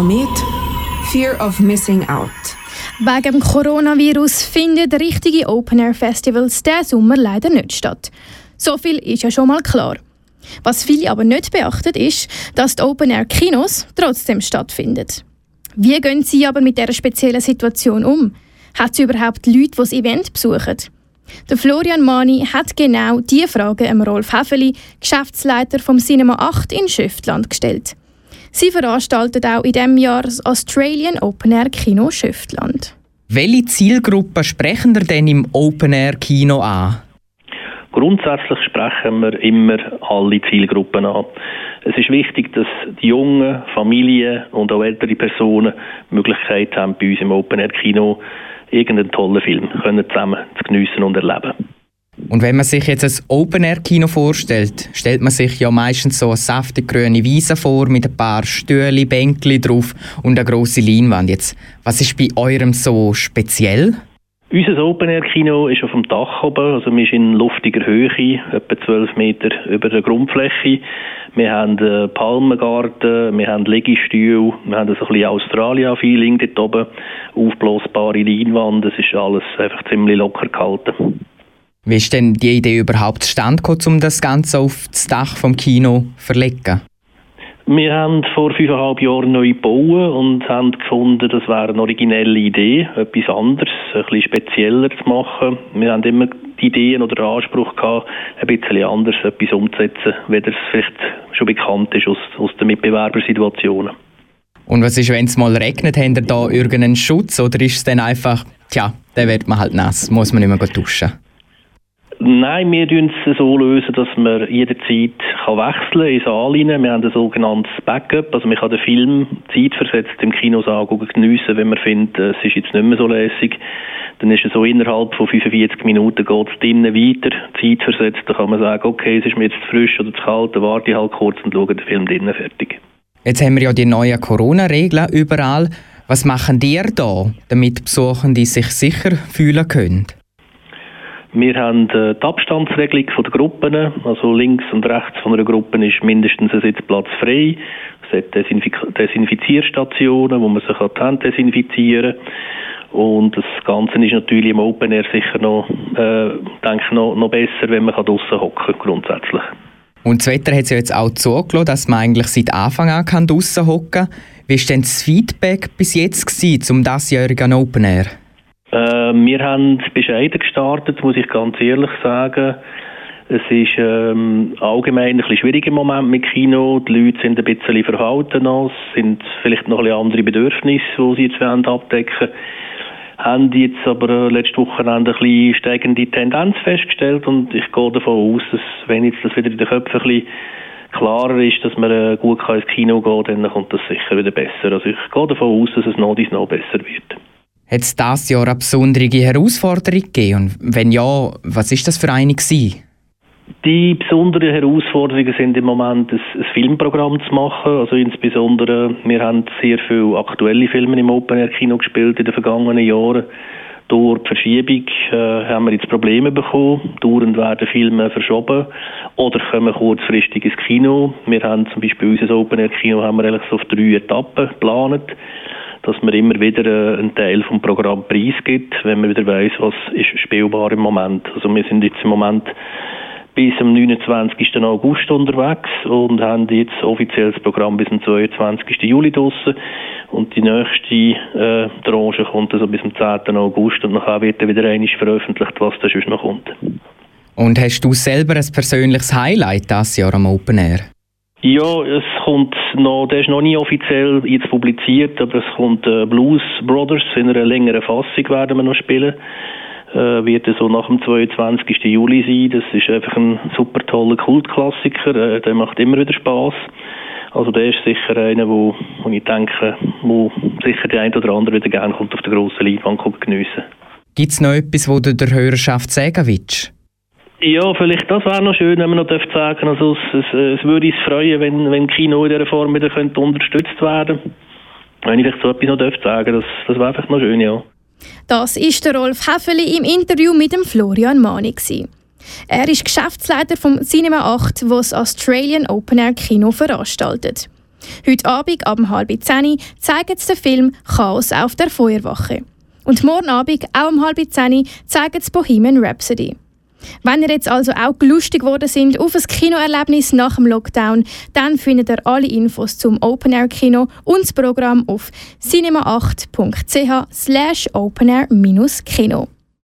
Komet Fear of Missing Out. Wegen dem Coronavirus finden richtige Open-Air-Festivals diesen Sommer leider nicht statt. So viel ist ja schon mal klar. Was viele aber nicht beachten, ist, dass die Open-Air-Kinos trotzdem stattfinden. Wie gehen Sie aber mit dieser speziellen Situation um? Hat es überhaupt Leute, die das Event besuchen? Der Florian Mani hat genau diese Frage Rolf Heffeli, Geschäftsleiter vom Cinema 8 in Schöftland, gestellt. Sie veranstaltet auch in diesem Jahr das Australian Open Air Kino Schöftland. Welche Zielgruppen sprechen ihr denn im Open Air Kino an? Grundsätzlich sprechen wir immer alle Zielgruppen an. Es ist wichtig, dass die jungen Familien und auch ältere Personen die Möglichkeit haben, bei uns im Open Air Kino irgendeinen tollen Film können zusammen zu geniessen und erleben. Und wenn man sich jetzt ein Open-Air-Kino vorstellt, stellt man sich ja meistens so eine saftig grüne Wiese vor mit ein paar Stühle, Bänkli drauf und eine grosse Leinwand. Jetzt, was ist bei eurem so speziell? Unser Open-Air-Kino ist auf dem Dach oben, also wir sind in luftiger Höhe, etwa 12 Meter über der Grundfläche. Wir haben einen Palmengarten, wir haben Liegestühle, wir haben so ein bisschen Australia-Feeling dort oben, aufblasbare Leinwand, es ist alles einfach ziemlich locker gehalten. Wie ist denn die Idee überhaupt zustande gekommen, um das Ganze auf das Dach vom Kino zu verlegen? Wir haben vor fünfeinhalb Jahren neu gebaut und haben gefunden, das wäre eine originelle Idee, etwas anderes, ein bisschen spezieller zu machen. Wir haben immer die Ideen oder den Anspruch gehabt, ein bisschen anders etwas umzusetzen, wie das vielleicht schon bekannt ist aus, aus den Mitbewerbersituationen. Und was ist, wenn es mal regnet, habt ihr da irgendeinen Schutz oder ist es dann einfach, tja, dann wird man halt nass, muss man nicht mehr duschen? Nein, wir lösen es so, lösen, dass man jederzeit kann wechseln ins Saal rein. Wir haben ein sogenanntes Backup, also man kann den Film zeitversetzt im Kinosaal geniessen, wenn man findet, es ist jetzt nicht mehr so lässig. Dann ist es so innerhalb von 45 Minuten geht es drinnen weiter, zeitversetzt. Da kann man sagen, okay, es ist mir jetzt zu frisch oder zu kalt, dann warte ich halt kurz und schaue den Film drinnen fertig. Jetzt haben wir ja die neuen Corona-Regeln überall. Was machen die da, damit Besuchende sich sicher fühlen können? Wir haben äh, die Abstandsregelung der Gruppen. Also links und rechts von einer Gruppe ist mindestens ein Sitzplatz frei. Es hat Desinfiz Desinfizierstationen, wo man sich die Hände desinfizieren kann. Und das Ganze ist natürlich im Open Air sicher noch, äh, denke noch, noch besser, wenn man draußen hocken grundsätzlich. Und das Wetter hat es ja jetzt auch zugelassen, dass man eigentlich seit Anfang an draußen hocken kann. Wie war denn das Feedback bis jetzt gewesen, zum diesjährigen Open Air? Äh, wir haben bescheiden gestartet, muss ich ganz ehrlich sagen. Es ist ähm, allgemein ein bisschen schwierig Moment mit Kino. Die Leute sind ein bisschen verhalten noch, sind vielleicht noch ein andere Bedürfnisse, die sie jetzt abdecken wollen. Haben jetzt aber äh, letzte Woche ein bisschen steigende Tendenz festgestellt und ich gehe davon aus, dass wenn jetzt das wieder in den Köpfen ein bisschen klarer ist, dass man äh, gut ins Kino gehen kann, dann kommt das sicher wieder besser. Also ich gehe davon aus, dass es noch dies noch besser wird. Hat es dieses Jahr eine besondere Herausforderung gegeben? Und wenn ja, was ist das für eine gewesen? Die besonderen Herausforderungen sind im Moment, ein, Filmprogramm zu machen. Also insbesondere, wir haben sehr viele aktuelle Filme im Open Air Kino gespielt in den vergangenen Jahren. Durch die Verschiebung äh, haben wir jetzt Probleme bekommen. Dauernd werden Filme verschoben oder kommen kurzfristig ins Kino. Wir haben zum Beispiel unser Open Air Kino haben wir eigentlich so auf drei Etappen geplant dass man immer wieder äh, einen Teil vom Programm preisgibt, wenn man wieder weiß, was ist spielbar im Moment. Also wir sind jetzt im Moment bis am 29. August unterwegs und haben jetzt offiziell das Programm bis am 22. Juli draussen. Und die nächste äh, Tranche kommt also bis am 10. August und nachher wird dann wieder einiges veröffentlicht, was da sonst noch kommt. Und hast du selber ein persönliches Highlight dieses Jahr am Open Air? Ja, es kommt noch, der ist noch nie offiziell jetzt publiziert, aber es kommt äh, Blues Brothers in einer längeren Fassung werden wir noch spielen. Äh, wird so nach dem 22. Juli sein. Das ist einfach ein super toller Kultklassiker. Äh, der macht immer wieder Spaß. Also der ist sicher einer, wo, wo ich denke, wo sicher der ein oder andere wieder gerne kommt auf der grossen Leinwand geniessen. Gibt es noch etwas, wo du der Hörerschaft sagen willst? Ja, vielleicht das wäre noch schön, wenn man noch sagen dürfte. Also es, es, es würde uns freuen, wenn, wenn Kino in dieser Form wieder könnte unterstützt werden Wenn ich vielleicht so etwas noch dürfte sagen, das, das wäre einfach noch schön, ja. Das ist der Rolf Heffeli im Interview mit dem Florian Mani. Er ist Geschäftsleiter vom Cinema 8, wo das Australian Open Air Kino veranstaltet. Heute Abend ab halb zehn zeigen sie den Film «Chaos auf der Feuerwache». Und morgen Abend, auch um halb zehn, zeigen sie «Bohemian Rhapsody». Wenn ihr jetzt also auch lustig geworden sind auf ein Kinoerlebnis nach dem Lockdown, dann findet ihr alle Infos zum Open Air Kino und das Programm auf cinema8.ch/openair-kino.